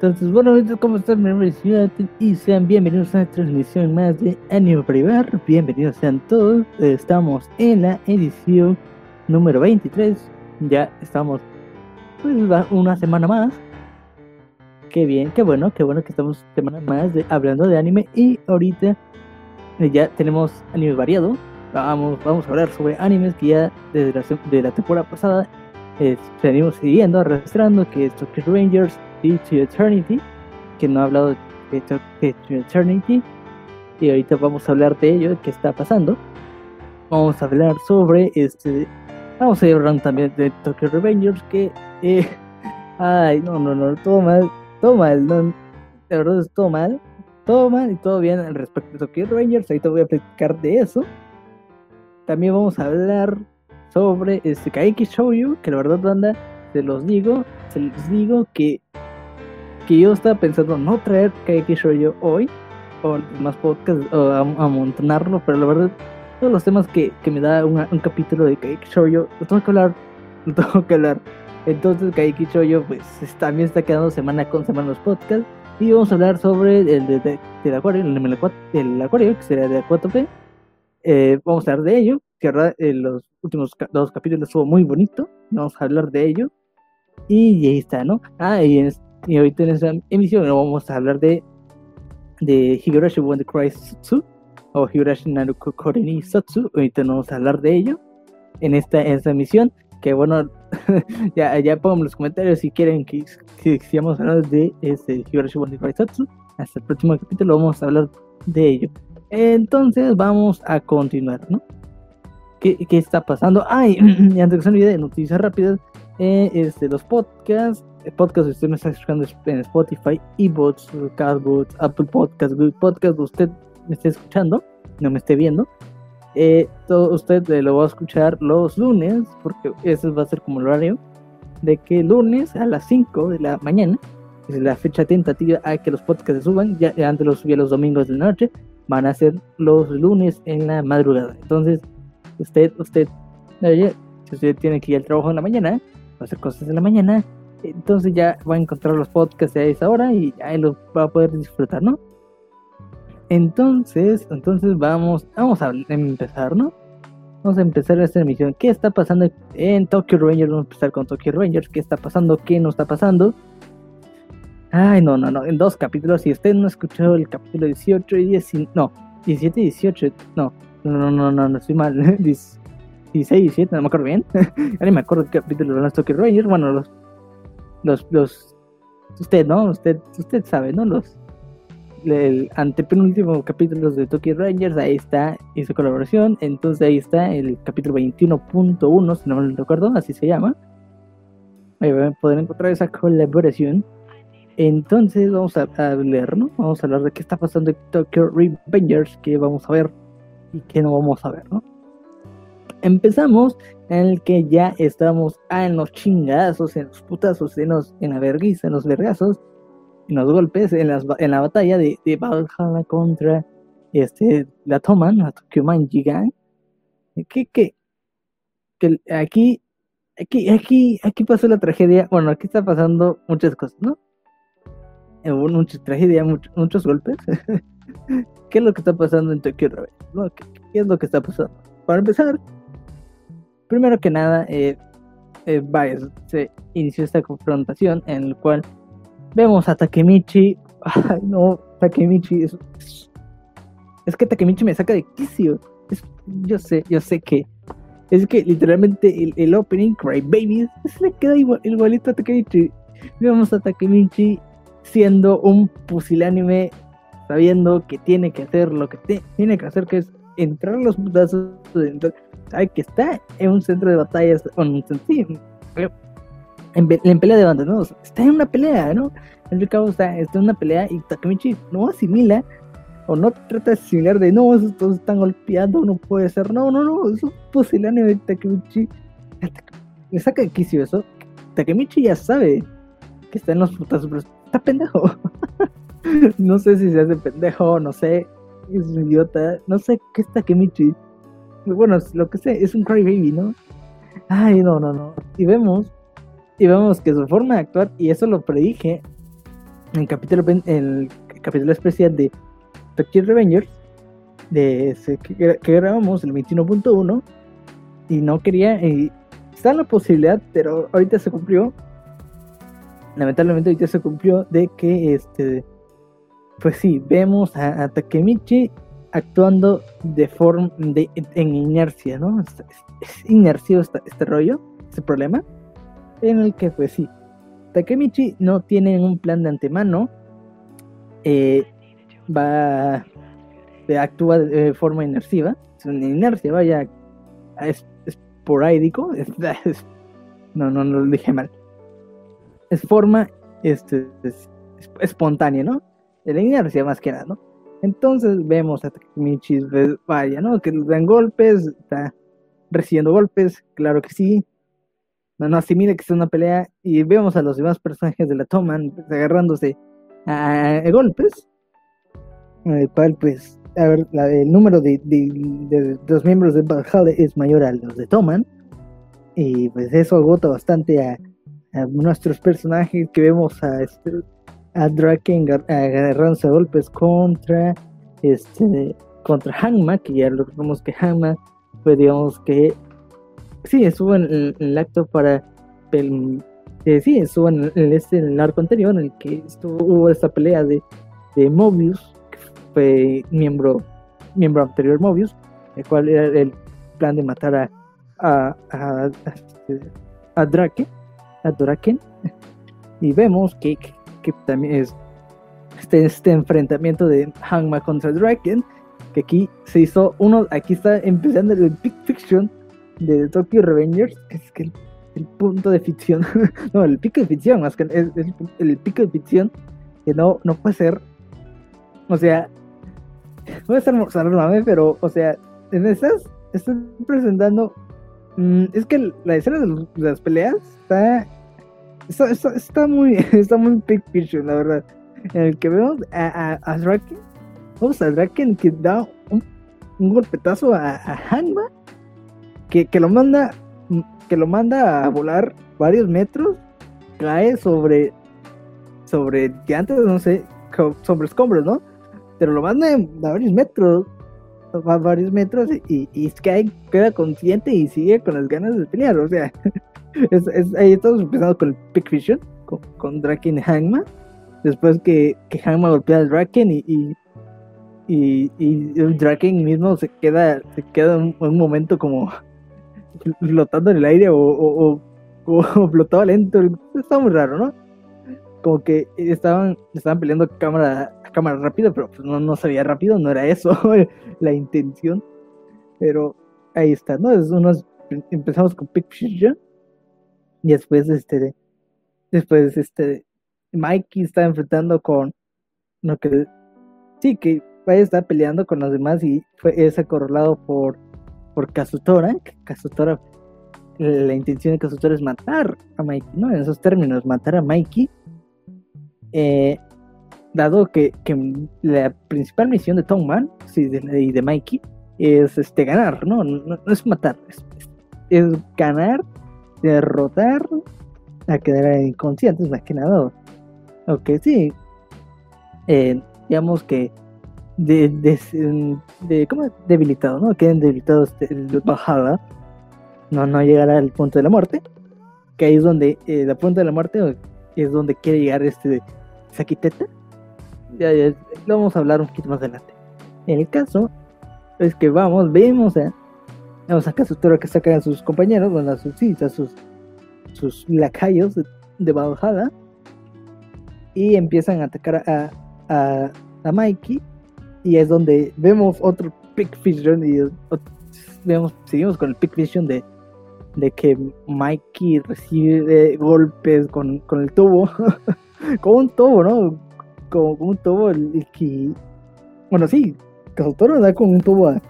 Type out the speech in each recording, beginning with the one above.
Entonces, bueno, ¿cómo están? Mi nombre es y sean bienvenidos a una transmisión más de Anime Privar. Bienvenidos sean todos. Estamos en la edición número 23. Ya estamos pues, una semana más. Qué bien, qué bueno, qué bueno que estamos semana más de, hablando de anime. Y ahorita eh, ya tenemos anime variado. Vamos, vamos a hablar sobre animes que ya desde la, de la temporada pasada eh, venimos siguiendo, arrastrando, que es Tokyo Rangers, y to Eternity, que no ha hablado de, to Eternity, y ahorita vamos a hablar de ello, qué está pasando. Vamos a hablar sobre este. Vamos a hablar también de Tokyo Revengers, que. Eh, ay, no, no, no, todo mal, todo mal, no, de verdad es todo mal, todo mal y todo bien al respecto de Tokyo Revengers. Ahorita voy a platicar de eso. También vamos a hablar sobre este Kaiki Shouju, que la verdad, banda, se los digo, se los digo que que yo estaba pensando no traer Kaiki Shoujo hoy, o más podcast, o amontonarlo, pero la verdad, todos los temas que, que me da un capítulo de Kaiki Shoujo, lo tengo que hablar, lo tengo que hablar. Entonces Kaiki Shoujo, pues también está quedando semana con semana los podcasts. Y vamos a hablar sobre el de, del acuario, el, acuario, que sería de 4P. Eh, vamos a hablar de ello, que en eh, los últimos dos capítulos estuvo muy bonito. Vamos a hablar de ello. Y ahí está, ¿no? Ah, y en, y ahorita en esta emisión vamos a hablar de, de Higurashi Wonder Cry o Higurashi Naruko Koreni Satsu. Ahorita no vamos a hablar de ello en esta, en esta emisión. Que bueno, ya, ya pongan los comentarios si quieren que, que sigamos hablando de este Higurashi Wonder Cry Satsu. Hasta el próximo capítulo vamos a hablar de ello. Entonces vamos a continuar, ¿no? ¿Qué, qué está pasando? Ay, antes que se olvide, noticias rápidas. Eh, este, los podcasts podcast usted me está escuchando en Spotify, eBooks, Castbox, Apple Podcast, Google Podcast, usted me esté escuchando, no me esté viendo, eh, todo, usted lo va a escuchar los lunes, porque ese va a ser como el horario, de que lunes a las 5 de la mañana, es la fecha tentativa a que los podcasts se suban, ya, antes los subía los domingos de la noche, van a ser los lunes en la madrugada. Entonces, usted, usted, oye, si usted tiene que ir al trabajo en la mañana, hacer cosas en la mañana, entonces ya va a encontrar los podcasts a esa hora y ahí los va a poder disfrutar, ¿no? Entonces, entonces vamos, vamos a empezar, ¿no? Vamos a empezar esta emisión. ¿Qué está pasando en Tokyo Rangers? Vamos a empezar con Tokyo Rangers. ¿Qué está pasando? ¿Qué no está pasando? Ay, no, no, no. En dos capítulos. Si usted no escuchó el capítulo 18 y 19. No, 17 y 18. No, no, no, no, no, estoy mal. 16 y 17, no me acuerdo bien. ya ni me acuerdo qué capítulo eran los Tokyo Rangers. Bueno, los los, los, usted, ¿no? Usted, usted sabe, ¿no? Los, el antepenúltimo capítulo de Tokyo Rangers, ahí está esa colaboración, entonces ahí está el capítulo 21.1, si no me recuerdo, así se llama. Ahí van a poder encontrar esa colaboración. Entonces vamos a, leer, ¿no? Vamos a hablar de qué está pasando en Tokyo Revengers, que vamos a ver y qué no vamos a ver, ¿no? Empezamos en el que ya estamos en los chingazos, en los putazos, en, los, en la vergüenza, en los vergazos, en los golpes, en, las, en la batalla de, de Valhalla contra este, la Toman, la Tokyo Man Gang. Que, que, que aquí, aquí, aquí, aquí pasó la tragedia. Bueno, aquí está pasando muchas cosas, ¿no? Eh, hubo mucha tragedia, muchos golpes. ¿Qué es lo que está pasando en Tokyo ¿no? ¿Qué, ¿Qué, es lo que está pasando? Para empezar, Primero que nada, eh, eh, se inició esta confrontación en el cual vemos a Takemichi. Ay, no, Takemichi es, es que Takemichi me saca de quicio. yo sé, yo sé que es que literalmente el, opening Cry Babies se le queda igual, igualito a Takemichi. Vemos a Takemichi siendo un pusilánime, sabiendo que tiene que hacer lo que tiene que hacer, que es entrar los putazos, sabe que está en un centro de batallas, en, en, pelea de bandas, ¿no? está en una pelea, ¿no? El cabo está, está en una pelea y Takemichi no asimila o no trata de asimilar de no, esos todos están golpeando, no puede ser, no, no, no, eso es pusilánime de Takemichi. Me saca de quicio eso. Takemichi ya sabe que está en los putazos, pero está pendejo. no sé si se hace pendejo, no sé, es un idiota, no sé qué es Takemichi bueno, lo que sé, es un crybaby, ¿no? Ay, no, no, no. Y vemos, y vemos que su forma de actuar, y eso lo predije, el capítulo, el capítulo especial de Tokyo Revengers, de que, grabamos el 21.1, y no quería, y está la posibilidad, pero ahorita se cumplió, lamentablemente ahorita se cumplió, de que este, pues sí, vemos a, Takemichi actuando de forma, de, en inercia, ¿no? Es, inercio este, rollo, este problema, en el que pues sí, Takemichi no tiene un plan de antemano, eh, va, actúa de forma inerciva, es una inercia, vaya, es, esporádico, no, no, no lo dije mal, es forma este, espontánea, ¿no? De la inercia más que nada, ¿no? Entonces vemos a Takemichi, vaya, ¿no? Que dan golpes, está recibiendo golpes, claro que sí, no, no asimila que es una pelea y vemos a los demás personajes de la Toman agarrándose a, golpes, el cual pues, a ver, el número de, los miembros de Valhalla es mayor al los de Toman y pues eso agota bastante a, nuestros personajes que vemos a, este, a Draken agarrándose a golpes contra este contra Hanma, que ya lo vemos que Hanma pues digamos que sí, estuvo en el, acto para el, eh, sí, estuvo en el, este, en el arco anterior en el que estuvo, hubo esta pelea de, de Mobius, que fue miembro, miembro anterior Mobius, el cual era el plan de matar a, a, a, a, Drake, a Draken, y vemos que, también es este, este enfrentamiento de Hangma contra Draken, que aquí se hizo uno, aquí está empezando el Big Fiction de Tokyo Revengers, que es que el, punto de ficción, no, el pico de ficción, más que es, el pico de ficción que no, no puede ser, o sea, puede ser mame, pero, o sea, en esas están presentando, mm, es que la escena de, las peleas está, está, está, muy, está muy pic fiction, la verdad, en el que vemos a, a, a Draken, vamos a Draken que da un, un golpetazo a, a Hanma que, lo manda que lo manda a volar varios metros, cae sobre sobre antes no sé, sobre escombros, ¿no? Pero lo manda a varios metros, a varios metros y, y cae, queda consciente y sigue con las ganas de pelear, o sea, ahí estamos empezando con el Pick Vision, con, Draken y Hangman, después que, Hangman golpea a Draken y, y y, Draken mismo se queda se queda un momento como flotando en el aire o, flotaba lento. Está muy raro, ¿no? Como que estaban, estaban peleando cámara, cámara rápida, pero pues no, no se veía rápido, no era eso la intención. Pero ahí está, ¿no? Es unos, empezamos con Picture y después este después este Mikey está enfrentando con lo que sí que vaya está peleando con los demás y fue es acorralado por por Kazutora, Kazutora, la intención de Kazutora es matar a Mikey, ¿no? En esos términos, matar a Mikey, eh, dado que, la principal misión de Tom y de Mikey es este, ganar, ¿no? No, es matar, es, ganar, derrotar, a quedar inconscientes más que nada. Ok, sí. Eh, digamos que de, de, de ¿cómo? debilitado, ¿no? Queden debilitados el bajada, no, no llegará al punto de la muerte, que ahí es donde, eh, la punto de la muerte es donde quiere llegar este Sakiteta. Ya, ya, lo vamos a hablar un poquito más adelante. En el caso, es que vamos, vemos a, vamos a Kazutora que sacan a sus compañeros, bueno, a sus, sí, a sus, sus lacayos de, de bajada, y empiezan a atacar a, a, a Mikey y es donde vemos otro Pick Vision y vemos, seguimos con el Pick Vision de, de que Mikey recibe golpes con, con el tubo, como un tubo, ¿no? Como, un tubo el, que, bueno, sí, Kazutora da con un tubo a,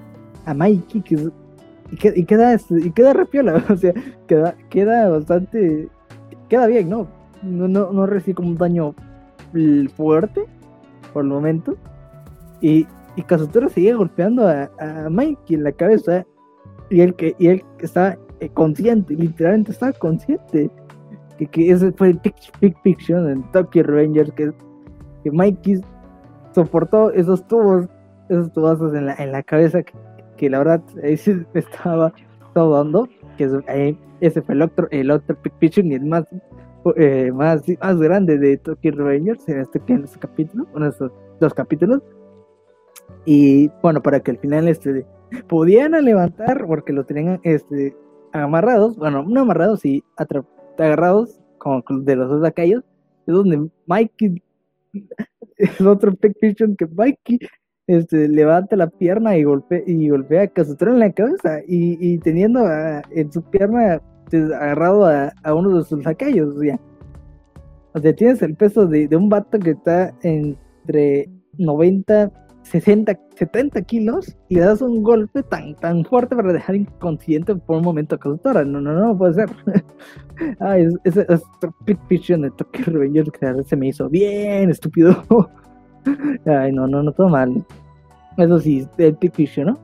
a Mikey que, y, queda y queda repiola, o sea, queda, queda bastante, queda bien, ¿no? No, no, no recibe como un daño fuerte por el momento y, y Kazutora seguía golpeando a, a Mikey en la cabeza. Y él que, y él estaba eh, consciente, literalmente estaba consciente. Que, que ese fue el Big, Fiction en Tokyo Rangers, que que Mikey soportó esos tubos, esos tubazos en la, en la cabeza que, la verdad sí me estaba dando, que ese fue el otro, el otro y el más, eh, más, más grande de Tokyo Revengers en este, en este capítulo, uno de estos dos capítulos. Y bueno, para que al final este podían levantar porque lo tenían este amarrados, bueno, no amarrados y agarrados como de los dos lacayos, es donde Mikey es otro picture que Mikey este, levanta la pierna y golpea, y golpea a Kazutora en la cabeza y, teniendo en su pierna pues, agarrado a, uno de sus lacayos, o sea, o sea, tienes el peso de, de un vato que está entre 90 60, 70 kilos y le das un golpe tan, tan fuerte para dejar inconsciente por un momento a Kazutora. No, no, no, puede ser. Ay, ese es, es, de Tokyo Revengers que se me hizo bien estúpido. Ay, no, no, no, todo mal. Eso sí, el Pick ¿no?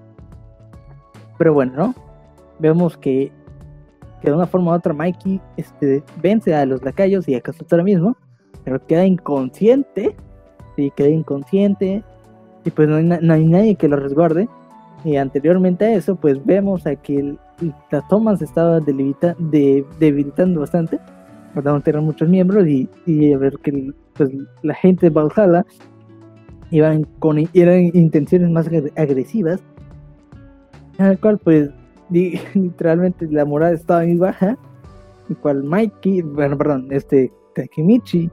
Pero bueno, ¿no? Vemos que, que de una forma u otra Mikey este, vence a los lacayos y a Kazutora mismo, pero queda inconsciente. Sí, queda inconsciente y pues no hay, nadie que lo resguarde. Y anteriormente a eso, pues vemos a que la toma se estaba debilitando bastante, no tener muchos miembros y, y a ver que pues, la gente de Valhalla iban con eran intenciones más agresivas, al cual pues literalmente la moral estaba muy baja, el cual Mikey, bueno, perdón, este Takemichi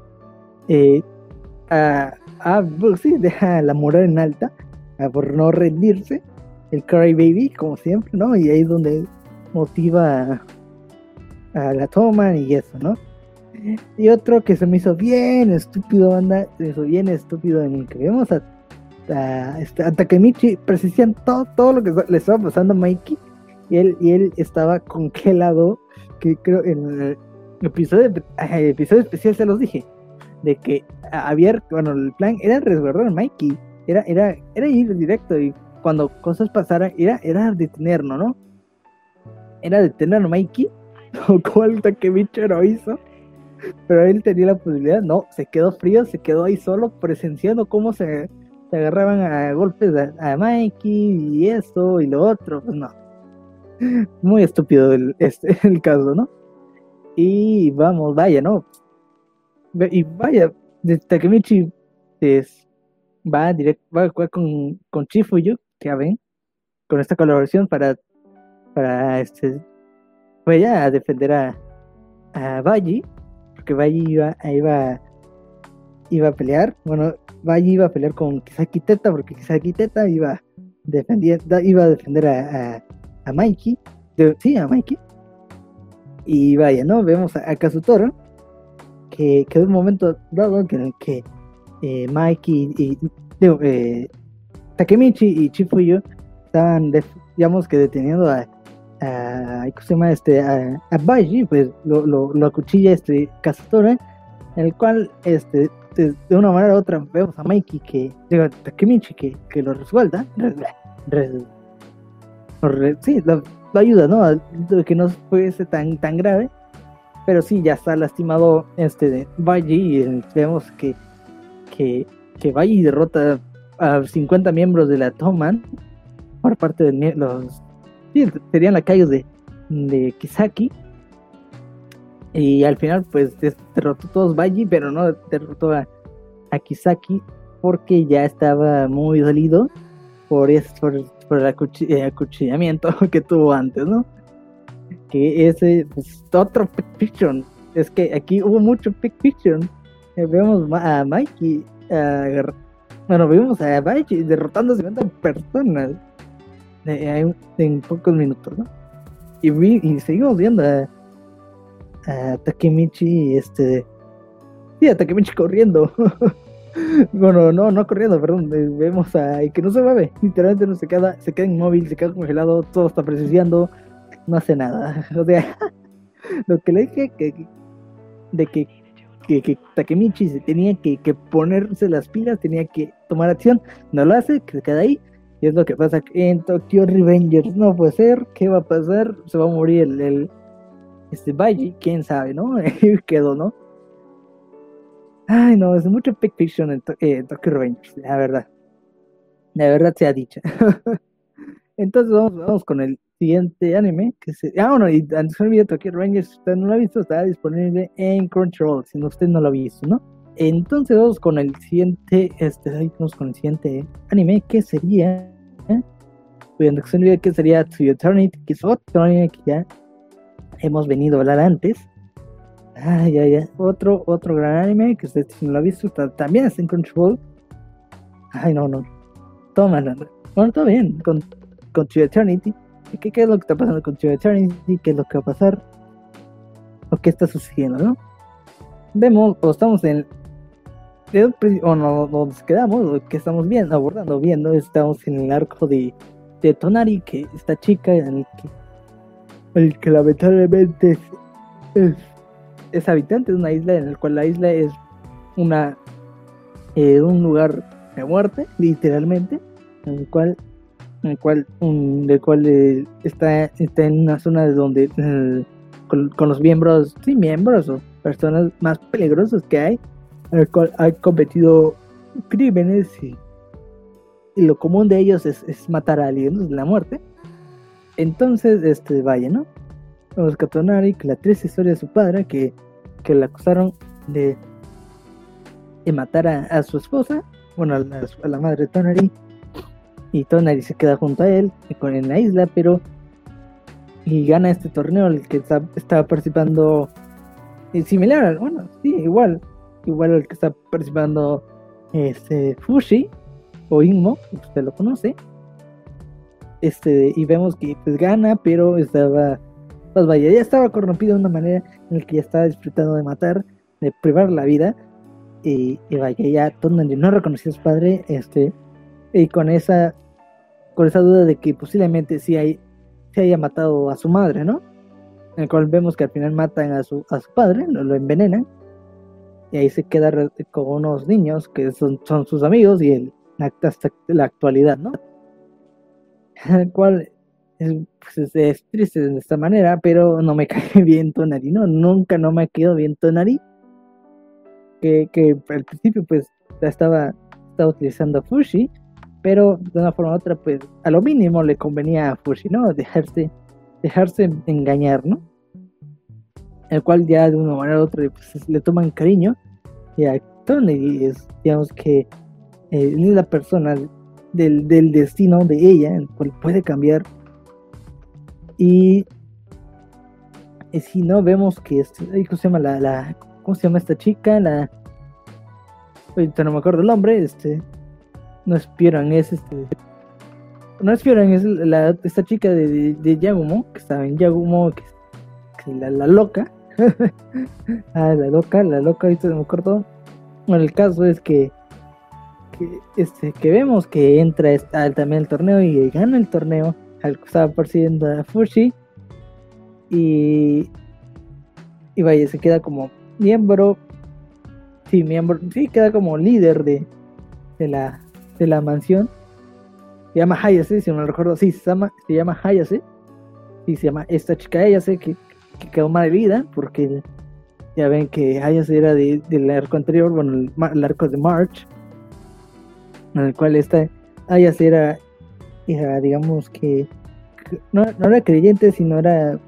eh, a, ah, pues sí, deja la moral en alta ah, por no rendirse. El Cry Baby, como siempre, ¿no? Y ahí es donde motiva a, la toma y eso, ¿no? Y otro que se me hizo bien estúpido, banda, se me hizo bien estúpido en el que vemos a, a, este, Takemichi precisando todo, todo lo que le estaba pasando a Mikey y él, y él estaba congelado, que creo en el episodio, episodio especial se los dije, de que había, bueno, el plan era resguardar a Mikey, era, era, era ir directo y cuando cosas pasaran, era, era detenerlo, ¿no? Era detener a Mikey, lo cual Takemichi no hizo, pero él tenía la posibilidad, no, se quedó frío, se quedó ahí solo presenciando cómo se, agarraban a golpes a, Mikey y esto y lo otro, pues no. Muy estúpido el, este, el caso, ¿no? Y vamos, vaya, ¿no? Y vaya, Takemichi es, va directo, va a jugar con, con Chifuyu, ya ven, con esta colaboración para, para este, vaya a defender a, a Baji, porque Baji iba, iba, iba a pelear, bueno, Baji iba a pelear con Kisaki Teta, porque Kisaki Teta iba, defender, iba a defender a, a, Mikey, sí, a Mikey, y vaya, ¿no? Vemos a, a Kazutoro, que quedó un momento dado en el que eh, Mike y, eh, Takemichi y Chifuyo estaban, digamos que deteniendo a, a, ¿cómo se llama? Este, a, a Baiji, pues lo, lo, lo acuchilla este Kazutora, en el cual este, de, una manera u otra vemos a Mikey que, digo, Takemichi que, que lo resuelta, sí, lo, ayuda, ¿no? Que no fuese tan, tan grave pero sí, ya está lastimado este de Baji y vemos que, que, que derrota a 50 miembros de la Toman por parte de los... Sí, serían lacayos de, de Kisaki. Y al final pues derrotó a todos Baji, pero no derrotó a, a Kisaki porque ya estaba muy dolido por, por, el acuchillamiento que tuvo antes, ¿no? que ese pues, otro Fiction. Es que aquí hubo mucho Fiction. Eh, vemos a Mikey, bueno, vimos a Mikey derrotando a 50 personas en, pocos minutos, ¿no? Y, y seguimos viendo a, Takemichi, este, sí, a Takemichi corriendo. bueno, no, no corriendo, perdón. Eh, vemos a que no se mueve, literalmente no se queda, se queda inmóvil, se queda congelado, todo está precisando no hace nada. O sea, lo que le dije que, de que, que, Takemichi se tenía que, ponerse las pilas, tenía que tomar acción, no lo hace, que se queda ahí. Y es lo que pasa en Tokyo Revengers. No puede ser, ¿qué va a pasar? Se va a morir el, este Baji, quién sabe, ¿no? Quedó, ¿no? Ay, no, es mucho Pick Fiction en, eh, Tokyo Revengers, la verdad. La verdad sea dicha. Entonces vamos, con el siguiente anime. Que se... Ah, bueno, y antes de Tokyo Revengers, si usted no lo ha visto, está disponible en Crunchyroll, si no, usted no lo ha visto, ¿no? Entonces vamos con el siguiente, este, vamos con el siguiente anime, que sería, ¿eh? que sería To Eternity, que es otro anime que ya hemos venido a hablar antes. Ay, ay, ay. Otro, otro gran anime que usted no lo ha visto, también está en Crunchyroll. Ay, no, no. Toma, no. Bueno, todo bien con, con Eternity. ¿Qué, ¿Qué es lo que está pasando con To Eternity? ¿Qué es lo que va a pasar? ¿O qué está sucediendo, no? Vemos, o estamos en. O no, nos quedamos, o que estamos viendo, abordando, viendo, estamos en el arco de, de Tonari, que esta chica, en el que, el que lamentablemente es es habitante de una isla en la cual la isla es una eh, un lugar de muerte, literalmente, en el cual en el cual un, cual eh, está, está en una zona de donde eh, con, los miembros, sí, miembros o personas más peligrosas que hay, el cual ha cometido crímenes y, lo común de ellos es, matar a alguien, la muerte. Entonces, este, vaya, ¿no? Vamos a Tonari, que la triste historia de su padre, que, que le acusaron de, de matar a, su esposa, bueno, a la, madre de Tonari, y Tonari se queda junto a él con, en la isla, pero y gana este torneo el que está, estaba participando eh, similar, bueno, sí, igual, igual el que está participando este Fushi o Inmo, usted lo conoce. Este, y vemos que pues gana, pero estaba pues vaya, ya estaba corrompido de una manera en la que ya estaba disfrutando de matar, de privar la vida. Y, vaya, ya donde no reconocía a su padre, este, y con esa, con esa duda de que posiblemente sí, hay, sí haya matado a su madre, ¿no? En el cual vemos que al final matan a su, a su padre, lo, lo envenenan, y ahí se queda con unos niños que son, son sus amigos y él hasta la actualidad, ¿no? El cual pues, es, triste de esta manera, pero no me cae bien Tonari, ¿no? Nunca no me quedado bien Tonari. Que, que al principio pues estaba, estaba utilizando Fushi, pero de una forma u otra pues a lo mínimo le convenía a Fushi, ¿no? Dejarse, dejarse engañar, ¿no? El cual ya de una manera u otra pues, le toman cariño y a Tonari es, digamos que eh, es la persona del, del destino de ella, el cual puede cambiar. Y, si no, vemos que, este, ¿cómo se llama la, ¿cómo se llama esta chica? La, ahorita no me acuerdo el nombre, este, no es Pieran, es este, no es Pieran, es la, esta chica de, de, Yagumo, que estaba en Yagumo, que, la, la loca, ah, la loca, la loca, ahorita me acuerdo, bueno, el caso es que, que, este, que vemos que entra también el torneo y gana el torneo al que estaba persiguiendo a Fushi. Y, y vaya, se queda como miembro. Sí, miembro. Sí, queda como líder de, de, la, de la mansión. Se llama Hayase, si no me recuerdo. Sí, se llama, se llama Hayase. Y se llama esta chica Hayase que, que quedó mal de vida porque ya ven que Hayase era de, del arco anterior, bueno, el, arco de March, en el cual esta Hayase era digamos que no, era creyente, sino era,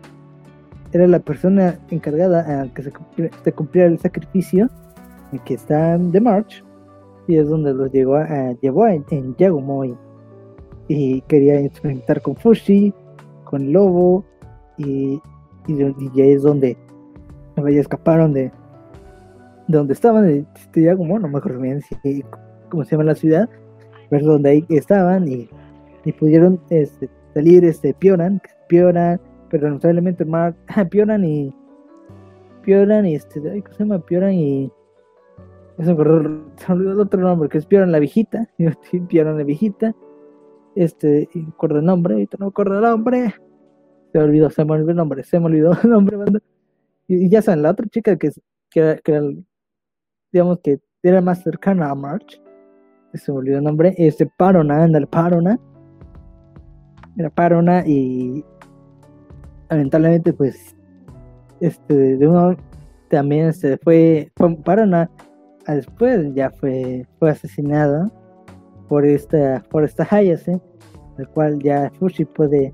era la persona encargada a que se cumpliera, el sacrificio que está de March y es donde los llegó a, llevó en, en y, quería experimentar con Fushi, con Lobo y, y, ya es donde ya escaparon de, de donde estaban de, Yagumo, no me acuerdo bien si, cómo se llama la ciudad, pero donde ahí estaban y y pudieron este, salir este Pioran, Pioran, pero lamentablemente Mark, Pioran y Pioran y este, ¿cómo se llama? Pioran y se me el otro nombre, que es Pioran la viejita, Pioran la viejita, este, y acuerdo el nombre, ahorita no me acuerdo el nombre, se me olvidó, se me olvidó el nombre, se me olvidó el nombre, y, ya saben, la otra chica que, que, que digamos que era más cercana a March, se me olvidó el nombre, este Parona, anda el Parona, era Parona y lamentablemente pues este de uno también se fue, Parona después ya fue, fue asesinada por esta, por esta Hayase, el cual ya Fushi puede,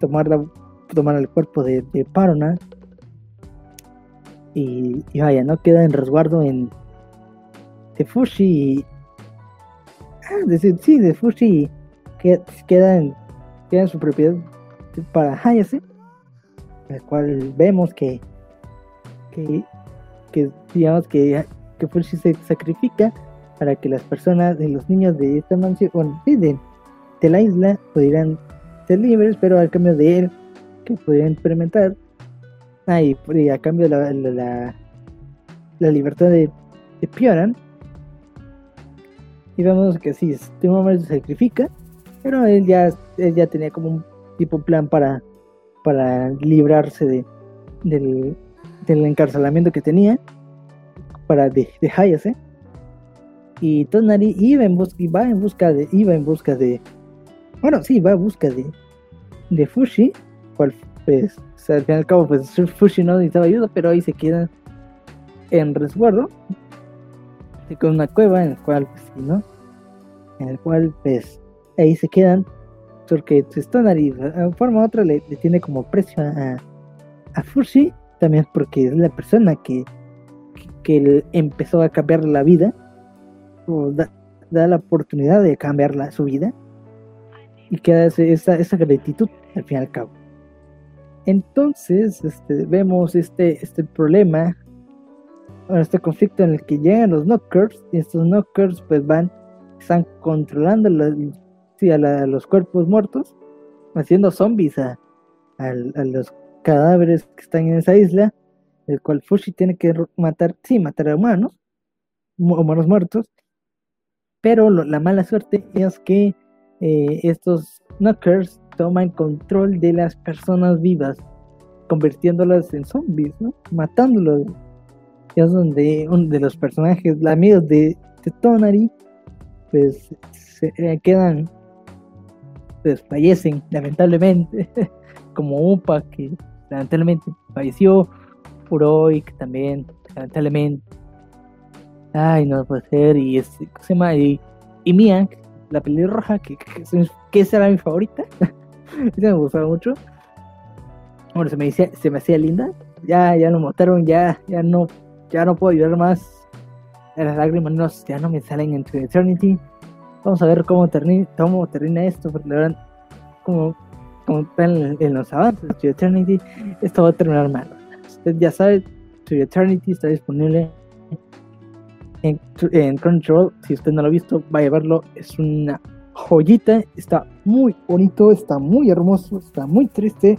tomar, tomar el cuerpo de, de Parona y, vaya, no queda en resguardo en de Fushi y, ah, de, sí, de Fushi queda en, queda en su propiedad para Hayase, el cual vemos que que, que digamos que, que Fushi se sacrifica para que las personas y los niños de esta mansión, bueno, de, de la isla pudieran ser libres, pero al cambio de él, que pudieran experimentar, ah, y, a cambio de la, la, libertad de, de Pioran, y vemos que sí, hombre se sacrifica, pero él ya, él ya tenía como un tipo plan para, para librarse de, del, encarcelamiento que tenía para de, de Hayase y Tonari iba en busca va en busca de iba en busca de bueno sí va en busca de de Fushi cual pues al fin y al cabo pues Fushi no necesitaba ayuda pero ahí se queda en resguardo con una cueva en el cual pues no en el cual pues ahí se quedan porque pues, Tonari de forma u otra le, tiene como precio a, a Fushi también porque es la persona que, que, empezó a cambiar la vida, o da, la oportunidad de cambiar su vida, y queda esa, esa gratitud al fin y al cabo. Entonces, este, vemos este, este problema, este conflicto en el que llegan los knockers, y estos knockers pues van, están controlando a, los cuerpos muertos, haciendo zombies a, a los cadáveres que están en esa isla, el cual Fushi tiene que matar, sí, matar a humanos, humanos muertos, pero la mala suerte es que eh, estos knockers toman control de las personas vivas, convirtiéndolas en zombies, ¿no? Matándolos. es donde uno de los personajes, amigos de, de Tonari, pues se quedan, pues fallecen, lamentablemente, como Upa, que lamentablemente falleció. Puroik también, lamentablemente. Ay, no puede ser. Y, este, llama? Y, Mia, la pelirroja, que, que, que esa era mi favorita. me gustaba mucho. Bueno, se me, decía, se me hacía linda. Ya, ya lo mataron, ya, ya no, ya no puedo llorar más. Las lágrimas no, ya no me salen en Eternity. Vamos a ver cómo termina, cómo termina esto, porque la verdad, como como en, los avances de Eternity, esto va a terminar mal. Usted ya sabe, To Eternity está disponible en, en Crunchyroll. Si usted no lo ha visto, vaya a verlo. Es una joyita. Está muy bonito, está muy hermoso, está muy triste.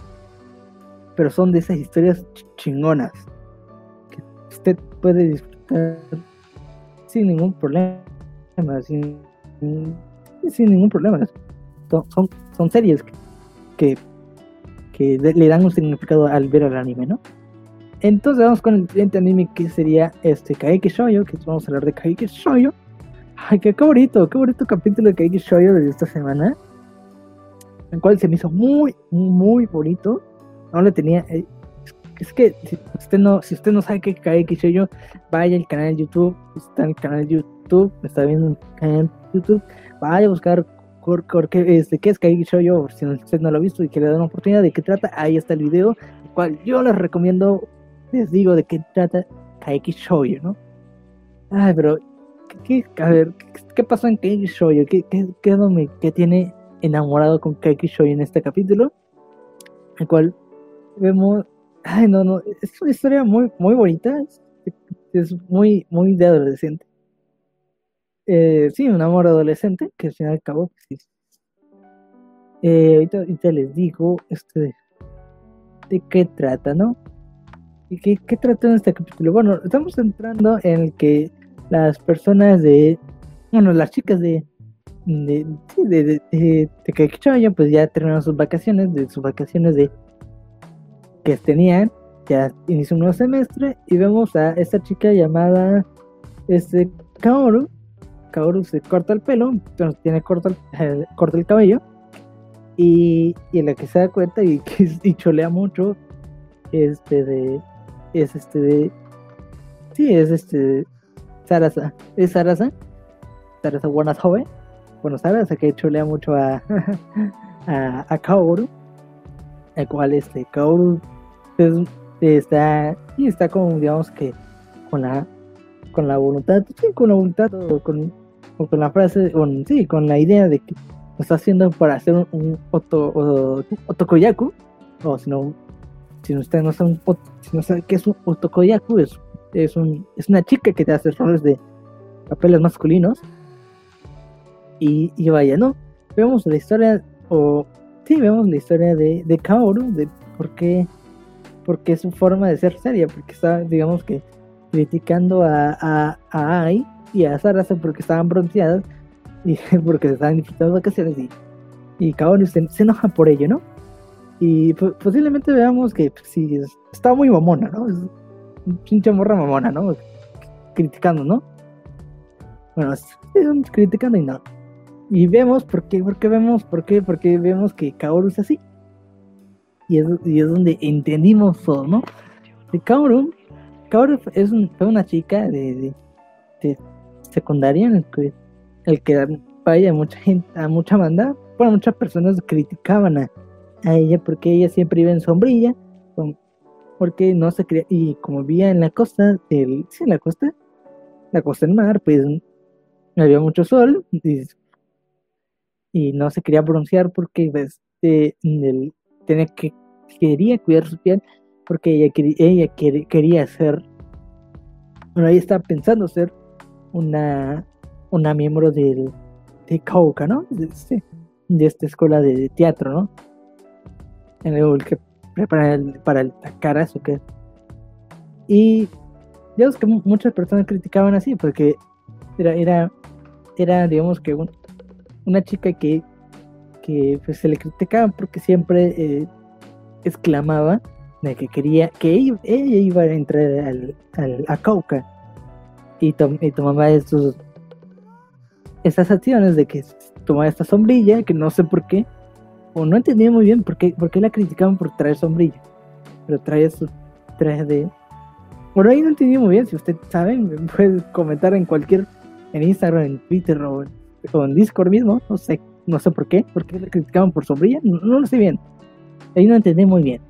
Pero son de esas historias chingonas que usted puede disfrutar sin ningún problema. Sin, sin ningún problema. Son, son series que que, que le dan un significado al ver el anime, ¿no? Entonces vamos con el siguiente anime que sería este Kaiki Shoujo, que vamos a hablar de Kaiki Shoujo. Ay, qué, bonito, qué bonito capítulo de Kaiki Shoujo de esta semana. El cual se me hizo muy, muy bonito. No le tenía. Eh, es que si usted no, si usted no sabe qué es Kaiki Shoujo, vaya al canal de YouTube. Está en el canal de YouTube, está viendo un canal de YouTube. Vaya a buscar porque este, ¿qué es Kaiki Shoujo? Si usted no lo ha visto y quiere dar una oportunidad de qué trata, ahí está el video, el cual yo les recomiendo, les digo de qué trata Kaiki Shoujo, ¿no? Ay, pero, ¿qué, a ver, ¿qué pasó en Kaiki Shoujo? ¿Qué, qué, qué, qué tiene enamorado con Kaiki Shoujo en este capítulo? El cual vemos, ay, no, no, es una historia muy, muy bonita, es, es muy, muy de adolescente eh, sí, un amor adolescente, que al final y al cabo, pues, sí. Eh, ahorita, les digo este, de qué trata, ¿no? ¿Y qué, qué trata en este capítulo? Bueno, estamos entrando en el que las personas de, bueno, las chicas de, de, de, de, de, pues ya terminaron sus vacaciones, de sus vacaciones de que tenían, ya inició un nuevo semestre y vemos a esta chica llamada este Kaoru, Kaoru se corta el pelo, entonces tiene corto el, corta el cabello. Y, y la que se da cuenta y que cholea mucho este de es este de sí es este Sarasa, es Sarasa, Sarasa Wanatobe, bueno, Sarasa que chulea mucho a, a, a Kaoru, el cual este Kaoru pues, está, y está como digamos que con la con la voluntad, sí, con la voluntad con, con la frase, con, sí, con la idea de que está haciendo para hacer un, un oto, o, otokoyaku, o si no, no sabe, un, si no sabe qué es un otokoyaku, es, es, un, es una chica que te hace roles de papeles masculinos. Y, vaya, ¿no? Vemos la historia, o sí, vemos la historia de, de Kaoru, de por qué, porque es su forma de ser seria, porque está, digamos que, criticando a, a, a Ai y a Sarasa porque estaban bronceadas y porque se estaban disfrutando vacaciones y, y Kaoru se, enoja por ello, ¿no? Y posiblemente veamos que pues, sí, está muy mamona, ¿no? Es pinche morra mamona, ¿no? Criticando, ¿no? Bueno, es, un criticando y no. Y vemos por qué, por qué vemos, por qué, porque vemos que Kaoru es así. Y es, y es donde entendimos todo, ¿no? De Kaoru, Kaoru es un, fue una chica de, de, secundaria en el que, el que vaya mucha gente, a mucha banda, bueno, muchas personas criticaban a, a ella porque ella siempre iba en sombrilla, porque no se creía, y como vivía en la costa, el, sí, en la costa, la costa del mar, pues había mucho sol y, no se quería broncear porque pues, el, tenía que, quería cuidar su piel porque ella, ella quería ser, bueno, ella estaba pensando ser una, una miembro del, de Kauka, ¿no? De, este, de esta escuela de teatro, ¿no? En el que prepara el, para el Takara, eso que Y digamos que muchas personas criticaban así, porque era, era, era digamos que un, una chica que, que pues, se le criticaba porque siempre eh, exclamaba de que quería, que ella, iba a entrar al, al a Cauca. Y, tom, y tomaba estos, esas acciones de que tomaba esta sombrilla, que no sé por qué, o no entendía muy bien por qué, por qué la criticaban por traer sombrilla, pero trae su traje de... Bueno, ahí no entendí muy bien, si usted sabe, puede comentar en cualquier, en Instagram, en Twitter o, en Discord mismo, no sé, no sé por qué, por qué la criticaban por sombrilla, no, lo sé bien, ahí no entendí muy bien.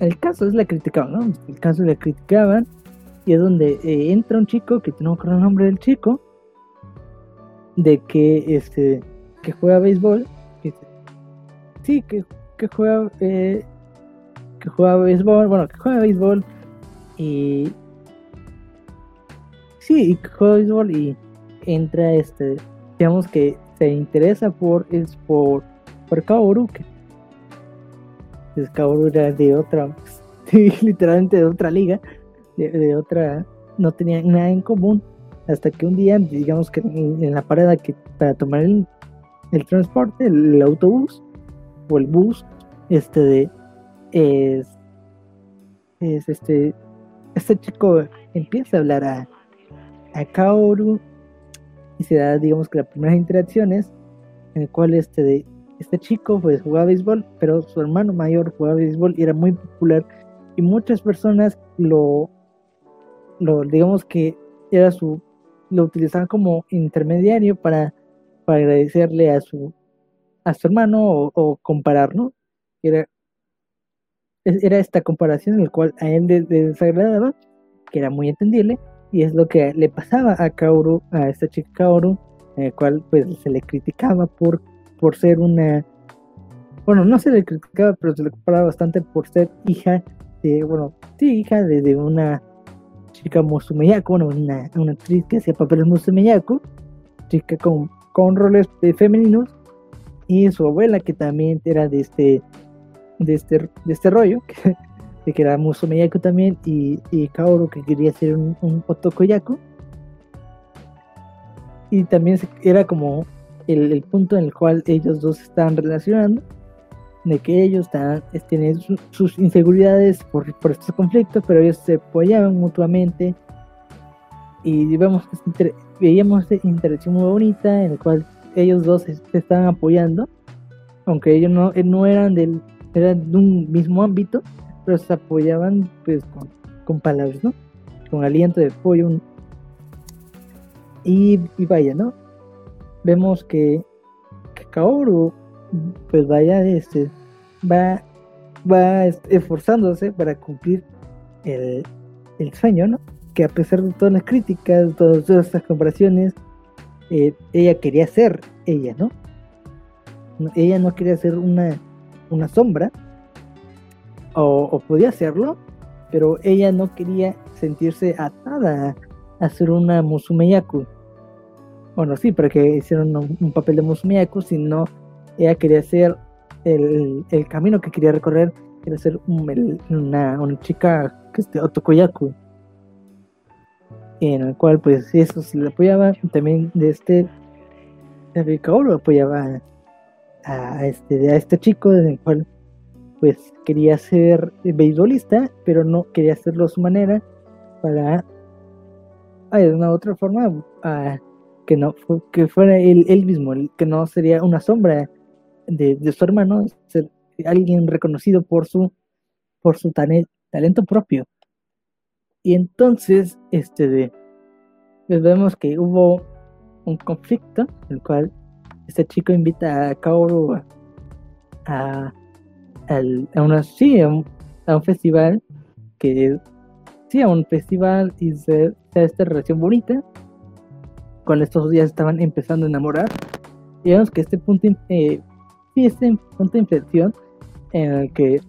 El caso es la criticaban, ¿no? El caso la criticaban y es donde eh, entra un chico que no me el nombre del chico de que este que juega béisbol sí que, que juega eh, que juega béisbol bueno que juega béisbol y sí que juega béisbol y entra este digamos que se interesa por es por por Kaoru que es Kaoru era de otra literalmente de otra liga de, otra, no tenían nada en común, hasta que un día, digamos que en, la parada que para tomar el, el transporte, el, autobús el bus, este de, es, es este, este chico empieza a hablar a, a Kaoru y se da, digamos que las primeras interacciones en el cual este de, este chico pues jugaba béisbol, pero su hermano mayor jugaba béisbol y era muy popular y muchas personas lo lo, digamos que era su, lo utilizaban como intermediario para, para agradecerle a su, a su hermano o, o comparar, ¿no? Era, era esta comparación en la cual a él le, le, desagradaba, que era muy entendible, y es lo que le pasaba a Kaoru, a esta chica Kaoru, en el cual pues se le criticaba por, por ser una, bueno, no se le criticaba, pero se le comparaba bastante por ser hija de, bueno, sí, hija de, de una chica Musumeyaku, bueno, una, una actriz que hacía papeles Musumeyaku, chica con, con roles femeninos, y su abuela que también era de este de este, de este rollo, que, que era Musumeyaku también, y, y Kaoru que quería ser un, un otokoyaku. Y también era como el, el, punto en el cual ellos dos estaban relacionando, de que ellos estaban, tienen su, sus inseguridades por, por, estos conflictos, pero ellos se apoyaban mutuamente y veíamos esta interacción muy bonita en la cual ellos dos se, estaban apoyando, aunque ellos no, no eran, del, eran de un mismo ámbito, pero se apoyaban pues con, con palabras, ¿no? Con aliento de apoyo. Y, vaya, ¿no? Vemos que, que Kaoru, pues vaya, este, va, va esforzándose para cumplir el, el sueño, ¿no? Que a pesar de todas las críticas, todas estas comparaciones, eh, ella quería ser ella, ¿no? Ella no quería ser una, una sombra, o, podía hacerlo, pero ella no quería sentirse atada a ser una Musumeyaku. Bueno, sí, para que hicieran un, papel de Musumeyaku, sino ella quería ser el, el camino que quería recorrer, era ser una, una chica que este, Otokoyaku en el cual pues eso se le apoyaba también de este David Kaoru apoyaba a, este a este chico en el cual pues quería ser beisbolista pero no quería hacerlo a su manera para de una otra forma que no que fuera él, él mismo que no sería una sombra de, de su hermano ser alguien reconocido por su por su talento propio y entonces, este de, pues vemos que hubo un conflicto en el cual este chico invita a Kaoru a, a, una, sí, a un, festival que sí, a un festival y se, se esta relación bonita con estos días estaban empezando a enamorar. Digamos que este punto eh, este punto de inflexión en el que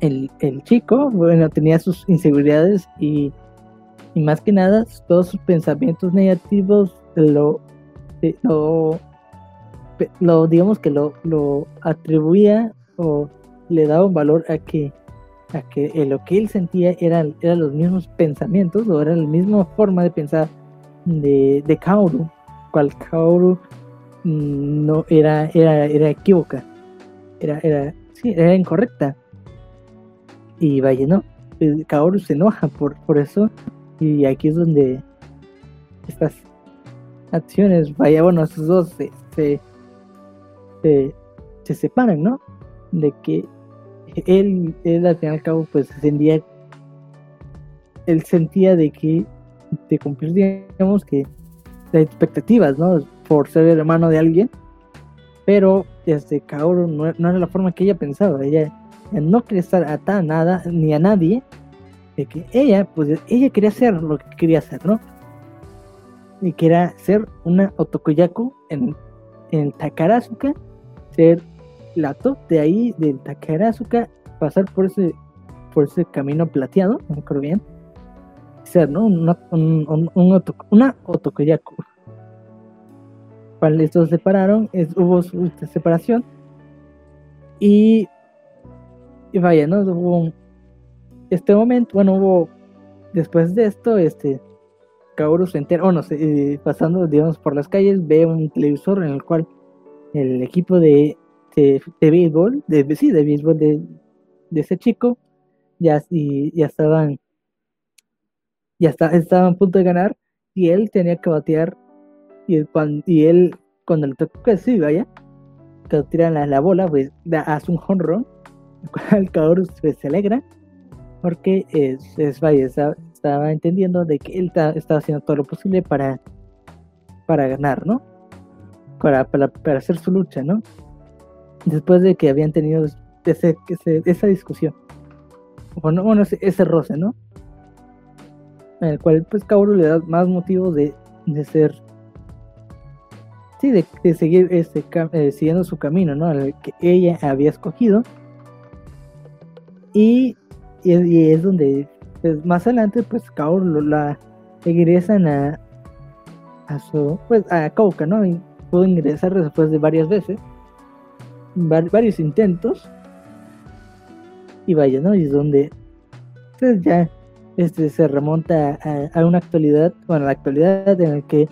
el, chico, bueno, tenía sus inseguridades y, más que nada todos sus pensamientos negativos lo, eh, lo, digamos que lo, lo atribuía o le daba un valor a que a que eh, lo que él sentía eran era los mismos pensamientos o era la misma forma de pensar de, de Kaoru, cual Kaoru mm, no era, era, era equívoca, era, era, sí, era incorrecta. Y vaya, no, Kaoru se enoja por, por eso. Y aquí es donde estas acciones, vaya, bueno, esos dos se, se, se, separan, ¿no? De que él, él al fin y al cabo, pues sentía, él sentía de que, de cumplir, que, las expectativas, ¿no? Por ser el hermano de alguien, pero este Kaoru no, no era la forma que ella pensaba, ella no quería estar atada a nada ni a nadie, de que ella, pues ella quería hacer lo que quería hacer, ¿no? Y quería ser una Otokoyaku en, en Takarazuka, ser la top de ahí del Takarazuka, pasar por ese, por ese camino plateado, no acuerdo bien, ser, ¿no? Una, un, una Otokoyaku. Cuando estos se separaron, hubo su separación y y vaya, ¿no? Hubo este momento, bueno, hubo después de esto, este, Kaoru se entera, bueno, eh, pasando, digamos, por las calles, ve un televisor en el cual el equipo de, de, béisbol, de, sí, de béisbol de, de ese chico, ya, y, ya estaban, ya está, estaban a punto de ganar, y él tenía que batear, y, y él, cuando le tocó sí, vaya, que tiran la, la bola, pues hace un home run, el Kaoru se, alegra porque es, es estaba, entendiendo de que él estaba haciendo todo lo posible para, para ganar, ¿no? Para, para, hacer su lucha, ¿no? Después de que habían tenido ese, esa discusión. Bueno, bueno ese, ese, roce, ¿no? En el cual pues Kaoru le da más motivos de, de ser sí, de, seguir este, eh, siguiendo su camino, ¿no? El que ella había escogido y, y, es donde pues, más adelante pues Kaoru la ingresan a, a su pues a Kauka, ¿no? Y pudo ingresar después de varias veces, varios intentos. Y vaya, ¿no? Y es donde pues ya este se remonta a, una actualidad, bueno, la actualidad en la que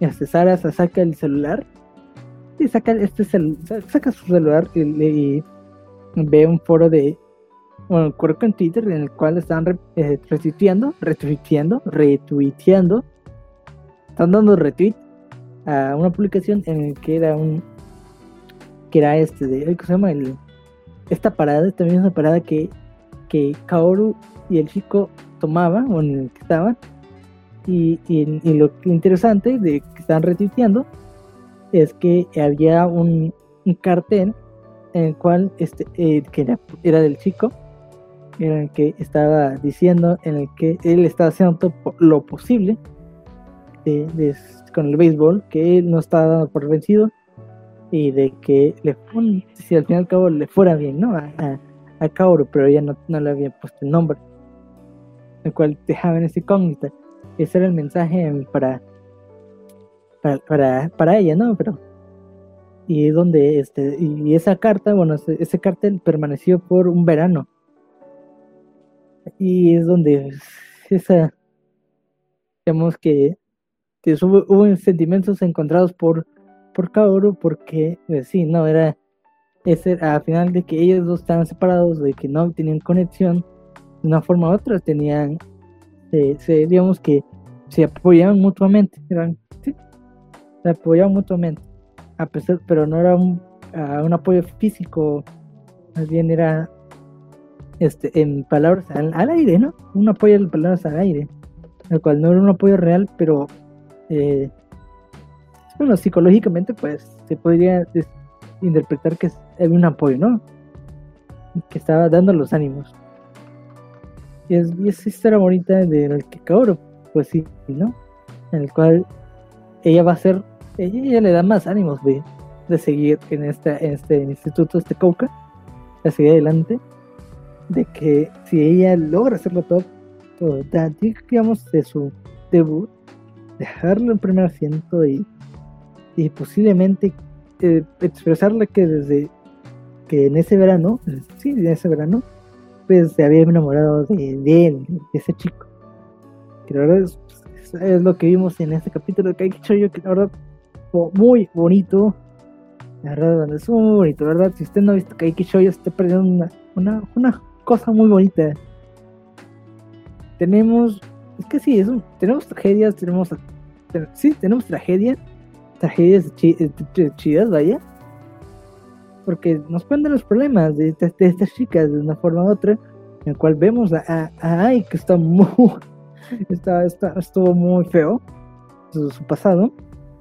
este, Sara saca el celular y saca este saca su celular y ve un foro de bueno, creo que en Twitter, en el cual estaban re, eh, retuiteando, retuiteando, retuiteando, están dando retweet a una publicación en el que era un, que era este, de, ¿cómo se llama? Esta parada, esta misma parada que, que Kaoru y el chico tomaban, o en el que estaban, Y, lo interesante de que están retuiteando es que había un, cartel en el cual este eh, que era, del chico en el que estaba diciendo en el que él estaba haciendo todo lo posible con el béisbol que él no estaba dando por vencido y de que le si al fin y al cabo le fuera bien no a, a, pero ella no, no le había puesto el nombre el cual dejaban esa incógnita ese era el mensaje para, para, para, ella, ¿no? Pero, y donde, este, y esa carta, bueno, ese, cartel permaneció por un verano. Y es donde esa, digamos que, hubo, sentimientos encontrados por, por Kaoru, porque, pues, sí, no, era, ese, a final de que ellos dos estaban separados, de que no tenían conexión, de una forma u otra tenían digamos que se apoyaban mutuamente, eran, ¿sí? se apoyaban mutuamente, a pesar, pero no era un, un apoyo físico, más bien era este, en palabras al, aire, ¿no? Un apoyo en palabras al aire, el cual no era un apoyo real, pero eh, bueno, psicológicamente pues se podría interpretar que había un apoyo, ¿no? Que estaba dando los ánimos. Y es, y esa historia bonita de que Kaoru, pues sí, ¿no? En el cual ella va a ser, ella, le da más ánimos de, de seguir en, esta, en este instituto, este Kouka, de seguir adelante, de que si ella logra hacerlo todo, todo digamos, de su debut, dejarlo en primer asiento y, y posiblemente eh, expresarle que desde que en ese verano, sí, en ese verano, pues se había enamorado de, él, de ese chico. Que la verdad es, lo que vimos en este capítulo de Kaikichoyo, que la verdad muy bonito. La verdad es muy bonito, verdad. Si usted no ha visto Kaikichoyo, está perdiendo una, una cosa muy bonita. Tenemos, es que sí, es tenemos tragedias, tenemos, sí, tenemos tragedias, tragedias chidas, vaya porque nos cuentan los problemas de, estas chicas de una forma u otra, en el cual vemos a, Ai que está muy, está, está, estuvo muy feo su, pasado.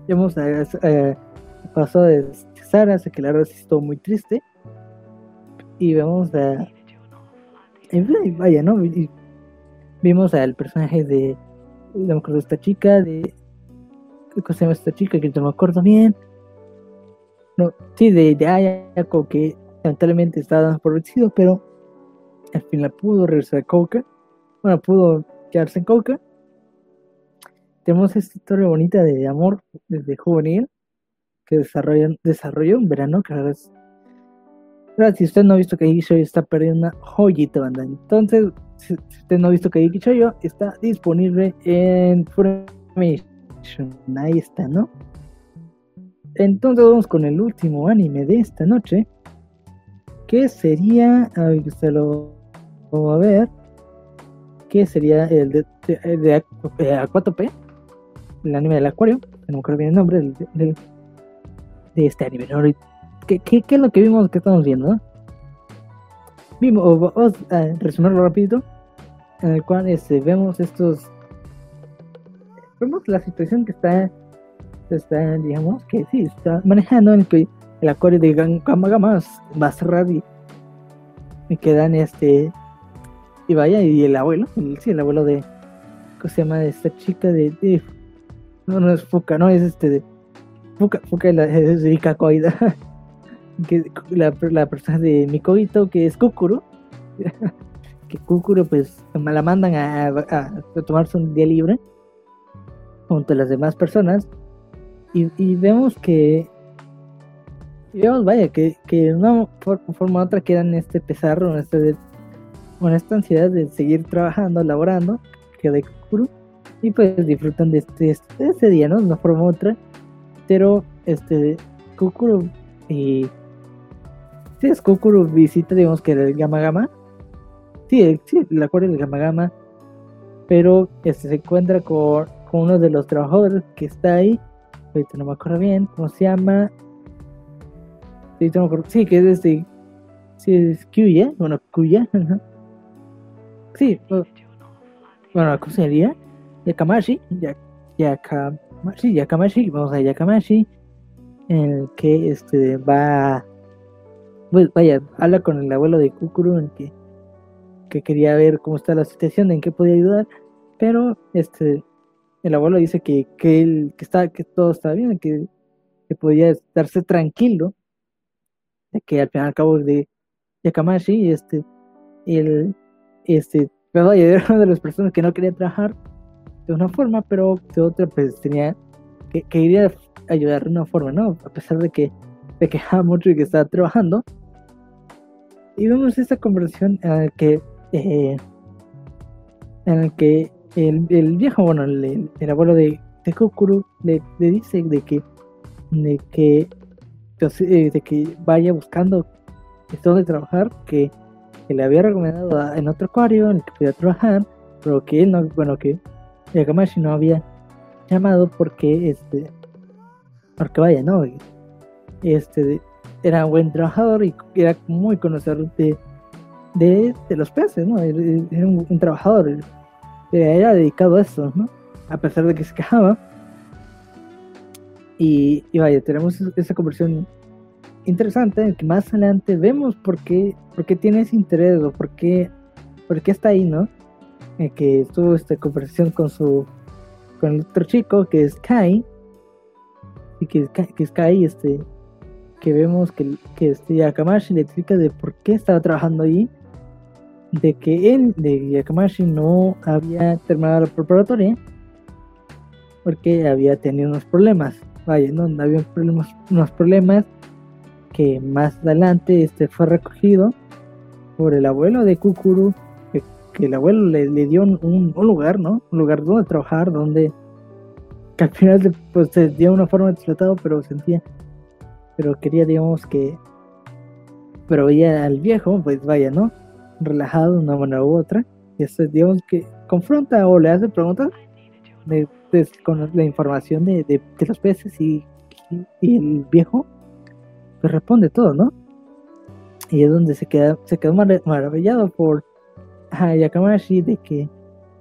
Vemos a, el pasado de Sara, que la verdad sí estuvo muy triste. Y vemos a. vaya, ¿no? Y vimos al personaje de. No me de esta chica, de. ¿Cómo se llama esta chica? Que no me acuerdo bien no, sí, de, de Ayako que lamentablemente estaba vencido, pero al final pudo regresar a Coca. Bueno, pudo quedarse en Coca. Tenemos esta historia bonita de amor desde juvenil que desarrollan, desarrolló en verano, que ahora es. Si usted no ha visto que Shoyo está perdiendo una joyita, banda. Entonces, si usted no ha visto que Shoyo está disponible en Funimation. Ahí está, ¿no? Entonces vamos con el último anime de esta noche. Que sería. A se lo vamos a ver. Que sería el de, de, A4P. El anime del acuario. No acuerdo bien el nombre del, de este anime. ¿Qué, qué, qué es lo que vimos? ¿Qué estamos viendo? Vimos, resumirlo rapidito. En el cual este, vemos estos. Vemos la situación que está está, digamos, que sí, está manejando el, el acuario de Gama más, va a cerrar y, quedan este, y vaya, y el abuelo, el, sí, el abuelo de, ¿cómo se llama? De esta chica de, no, no es Fuca, no, es este de, Fuca, Fuca es de Ikakoida, que la, la persona de Mikoito, que es Kukuro, que Kukuro pues la mandan a, a, a tomarse un día libre junto a las demás personas. Y, vemos que vemos vaya que, que de una forma u otra quedan este pesar este con esta ansiedad de seguir trabajando laborando que de Kukuru. Y pues disfrutan de este, este, día no de una forma u otra. Pero este Kukuru y si es Kukuru visita digamos que el Gama Gama sí, sí el acuerdo del pero este se encuentra con, con uno de los trabajadores que está ahí no me acuerdo bien cómo se llama. Sí, que es este. Sí, es Kuya. Bueno, Kuya. Sí, bueno, ¿cómo sería? Yakamashi, Yakamashi, Yakamashi, vamos a Yakamashi, en el que este va, pues vaya, habla con el abuelo de Kukuru, que, que quería ver cómo está la situación, en qué podía ayudar, pero este el abuelo dice que, que, él, que, está, que todo está bien, que, que podía estarse tranquilo, de que al fin y al cabo de Yakamashi, este, el, este, pero era una de las personas que no quería trabajar de una forma, pero de otra pues tenía que, que iría a ayudar de una forma, ¿no? A pesar de que se quejaba mucho y que estaba trabajando. Y vemos esta conversación en la que, eh, en la que el, viejo, bueno, el, abuelo de, de Kokuru le, dice de que, de que, eh, de que vaya buscando dónde trabajar, que, le había recomendado en otro acuario en el que podía trabajar, pero que él no, bueno, que Yakamashi no había llamado porque, este, porque vaya, ¿no? Este, era buen trabajador y era muy conocedor de, de, los peces, ¿no? Era un trabajador era dedicado a eso, ¿no? A pesar de que se quejaba. Y, vaya, tenemos esa conversión interesante en que más adelante vemos por qué, por qué tiene ese interés o por qué, por qué está ahí, ¿no? En que tuvo esta conversación con su con el otro chico que es Kai y que, que Kai este que vemos que, que este Yakamashi le explica de por qué estaba trabajando ahí de que él, de Yakamashi, no había terminado la preparatoria porque había tenido unos problemas. Vaya, no, había problemas, unos problemas que más adelante este fue recogido por el abuelo de Kukuru, que, el abuelo le, dio un, lugar, ¿no? Un lugar donde trabajar, donde al final pues se dio una forma de tratado, pero sentía, pero quería, digamos, que, pero veía al viejo, pues vaya, ¿no? relajado de una manera u otra. Y eso, digamos que confronta o le hace preguntas con la información de, de, los peces y, el viejo pues responde todo, ¿no? Y es donde se queda se quedó maravillado por Yakamashi de que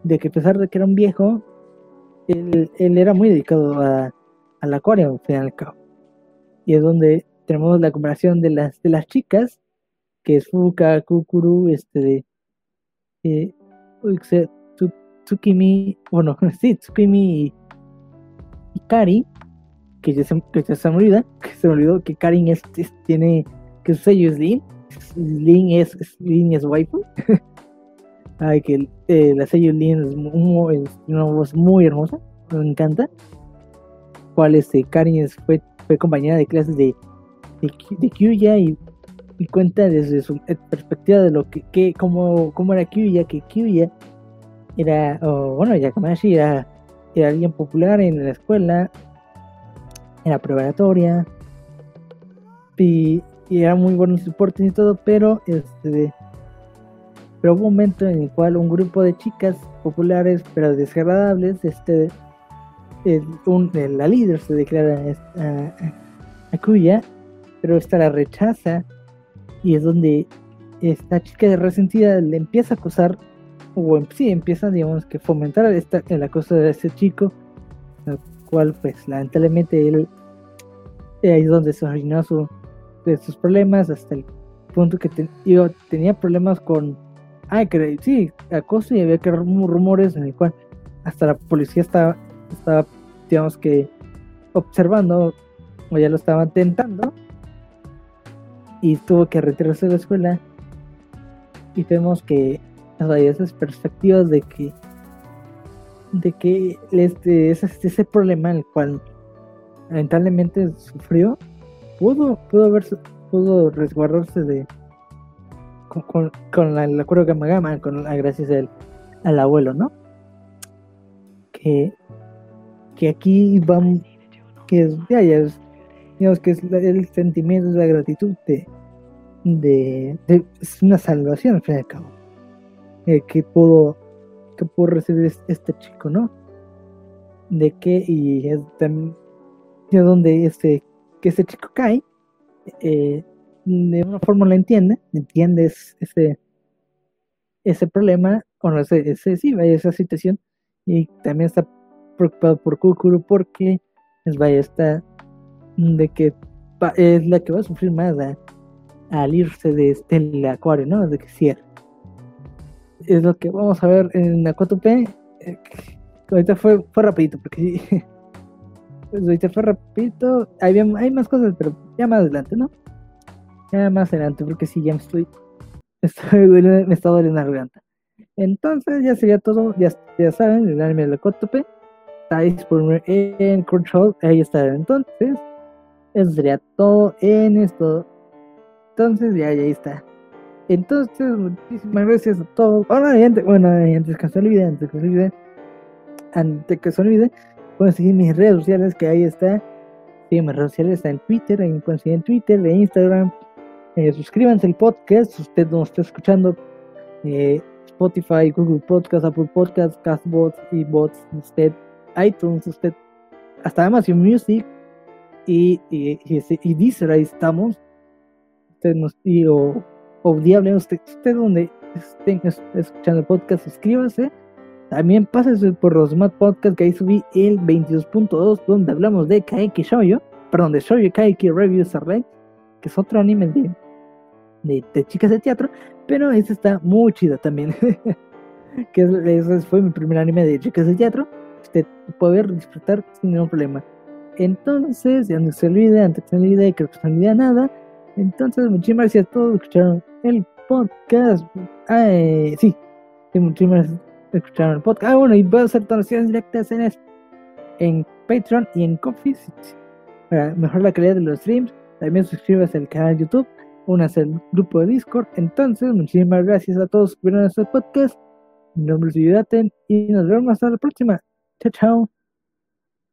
de que a pesar de que era un viejo él, él era muy dedicado a, al acuario al fin y al cabo y es donde tenemos la comparación de las de las chicas que es Fuka, Kukuru, este eh, Tsukimi, bueno, sí, Tsukimi y, Kari, que ya, se, ya se me olvida, que se me olvidó que Karin es, tiene, que su sello es Lin, Lin es, Lin es waifu, ay, que eh, la sello Lin es, muy, es, una voz muy hermosa, me encanta, cual este, Karin fue, fue compañera de clases de, de, Kyuya y y cuenta desde su perspectiva de lo que, que cómo, cómo era Kyuya, que Kyuya era, bueno, Yakamashi era, era alguien popular en la escuela, era preparatoria, y, era muy bueno en deportes y todo, pero este pero hubo un momento en el cual un grupo de chicas populares pero desagradables, este un, la líder se declara a, a, pero esta la rechaza y es donde esta chica de resentida le empieza a acusar, o em, sí, empieza, digamos, que fomentar esta, el acoso de ese chico, el cual, pues, lamentablemente, él eh, ahí es donde se originó su, de sus problemas, hasta el punto que tenía problemas con, ay, que sí, acoso y había que rumores en el cual hasta la policía estaba, estaba digamos que, observando, o ya lo estaban tentando, y tuvo que retirarse de la escuela. Y vemos que hay esas perspectivas de que de que este, ese, ese problema el cual lamentablemente sufrió pudo pudo haber pudo resguardarse de con, con, la, el acuerdo Gama con la gracias al, al abuelo no que que aquí vamos que es, ya, ya es, digamos que es el sentimiento de la gratitud de, de, es una salvación al fin y al cabo. Eh, que pudo que pudo recibir este chico no de que y es también donde este que este chico cae eh, de una forma lo entiende entiendes ese ese problema o no ese, ese sí esa situación Y también está preocupado por Kukuru porque es vaya está de que es la que va a sufrir más al irse de este acuario, ¿no? De que cierre. Es lo que vamos a ver en la 4P. Eh, ahorita fue, fue rapidito, porque pues ahorita fue rapidito. Hay, hay más cosas, pero ya más adelante, ¿no? Ya más adelante, porque sí, ya me estoy. estoy me está doliendo la garganta. Entonces, ya sería todo. Ya, ya saben, el anime de la 4P está disponible en Control. Ahí está. Entonces, eso sería todo en esto. Entonces, ya, ya está. Entonces, muchísimas gracias a todos. Bueno, antes, bueno, antes que se olvide, antes que se olvide, antes que se olvide, pueden seguir mis redes sociales, que ahí está. Sí, mis redes sociales está en Twitter, ahí pueden seguir en Twitter, en Instagram. Eh, suscríbanse al podcast, usted nos está escuchando. Eh, Spotify, Google Podcast, Apple Podcast, Castbots y bots, usted, iTunes, usted, hasta Amazon Music, y, y, y, Deezer, ahí estamos. Usted nos, y, o, Diable, usted, usted donde estén escuchando el podcast, suscríbase. También pásese por los Smart Podcast que ahí subí el 22.2, donde hablamos de Kaiki Shoujo, perdón, de Shoujo Kaiki Reviews Array, que es otro anime de, de, chicas de teatro, pero ese está muy chido también. que ese fue mi primer anime de chicas de teatro. Usted puede disfrutar sin ningún problema. Entonces, ya no se olvide, antes se olvide, creo que se olvida nada. Entonces, muchísimas gracias a todos que escucharon el podcast. Ah, sí, sí, muchísimas gracias escucharon el podcast. Ah, bueno, y puedo hacer donaciones directas en, en Patreon y en Coffee para mejorar la calidad de los streams. También suscríbase al canal de YouTube, únase al grupo de Discord. Entonces, muchísimas gracias a todos que vieron este podcast. Mi nombre es Yudaten y nos vemos hasta la próxima. tiptoe